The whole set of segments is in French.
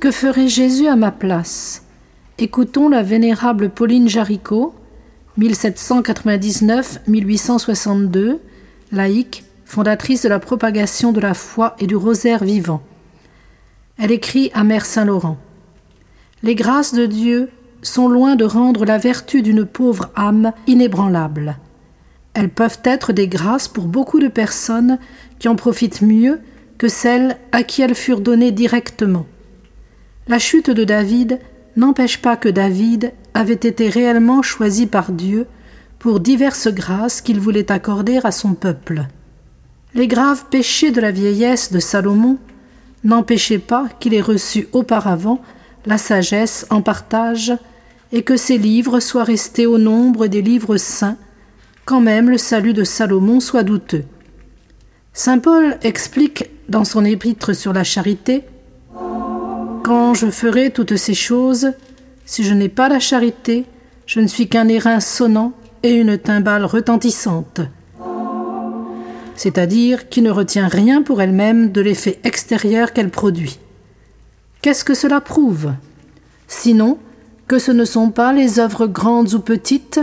Que ferait Jésus à ma place? Écoutons la vénérable Pauline Jaricot, 1799-1862, laïque, fondatrice de la propagation de la foi et du rosaire vivant. Elle écrit à Mère Saint-Laurent Les grâces de Dieu sont loin de rendre la vertu d'une pauvre âme inébranlable. Elles peuvent être des grâces pour beaucoup de personnes qui en profitent mieux que celles à qui elles furent données directement. La chute de David n'empêche pas que David avait été réellement choisi par Dieu pour diverses grâces qu'il voulait accorder à son peuple. Les graves péchés de la vieillesse de Salomon n'empêchait pas qu'il ait reçu auparavant la sagesse en partage et que ses livres soient restés au nombre des livres saints, quand même le salut de Salomon soit douteux. Saint Paul explique dans son épître sur la charité Quand je ferai toutes ces choses, si je n'ai pas la charité, je ne suis qu'un airain sonnant et une timbale retentissante c'est-à-dire qui ne retient rien pour elle-même de l'effet extérieur qu'elle produit. Qu'est-ce que cela prouve? Sinon que ce ne sont pas les œuvres grandes ou petites,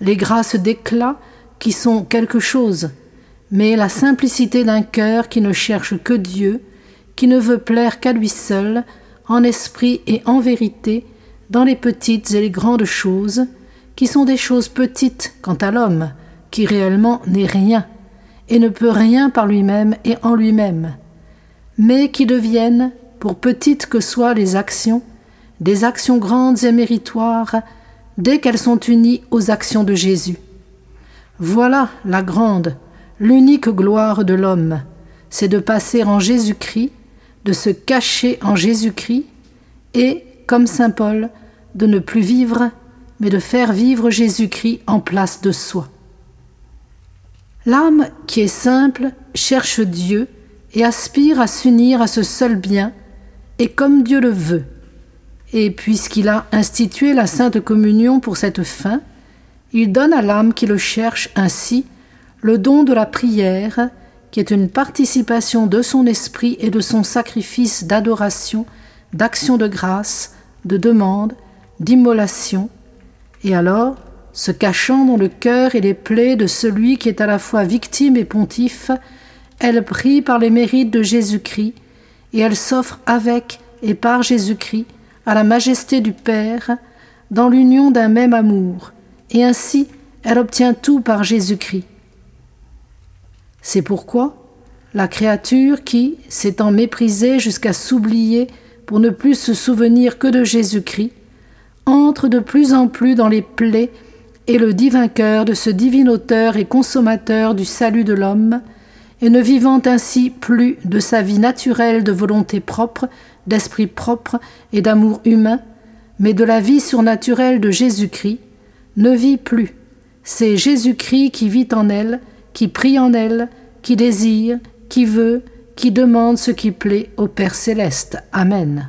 les grâces d'éclat qui sont quelque chose, mais la simplicité d'un cœur qui ne cherche que Dieu, qui ne veut plaire qu'à lui seul, en esprit et en vérité, dans les petites et les grandes choses, qui sont des choses petites quant à l'homme, qui réellement n'est rien, et ne peut rien par lui-même et en lui-même, mais qui deviennent, pour petites que soient les actions, des actions grandes et méritoires dès qu'elles sont unies aux actions de Jésus. Voilà la grande, l'unique gloire de l'homme, c'est de passer en Jésus-Christ, de se cacher en Jésus-Christ, et, comme Saint Paul, de ne plus vivre, mais de faire vivre Jésus-Christ en place de soi. L'âme qui est simple cherche Dieu et aspire à s'unir à ce seul bien, et comme Dieu le veut. Et puisqu'il a institué la Sainte Communion pour cette fin, il donne à l'âme qui le cherche ainsi le don de la prière, qui est une participation de son esprit et de son sacrifice d'adoration, d'action de grâce, de demande, d'immolation. Et alors, se cachant dans le cœur et les plaies de celui qui est à la fois victime et pontife, elle prie par les mérites de Jésus-Christ, et elle s'offre avec et par Jésus-Christ à la majesté du Père, dans l'union d'un même amour, et ainsi elle obtient tout par Jésus-Christ. C'est pourquoi la créature qui, s'étant méprisée jusqu'à s'oublier pour ne plus se souvenir que de Jésus-Christ, entre de plus en plus dans les plaies et le divin cœur de ce divin auteur et consommateur du salut de l'homme, et ne vivant ainsi plus de sa vie naturelle de volonté propre, d'esprit propre et d'amour humain, mais de la vie surnaturelle de Jésus-Christ, ne vit plus. C'est Jésus-Christ qui vit en elle, qui prie en elle, qui désire, qui veut, qui demande ce qui plaît au Père céleste. Amen.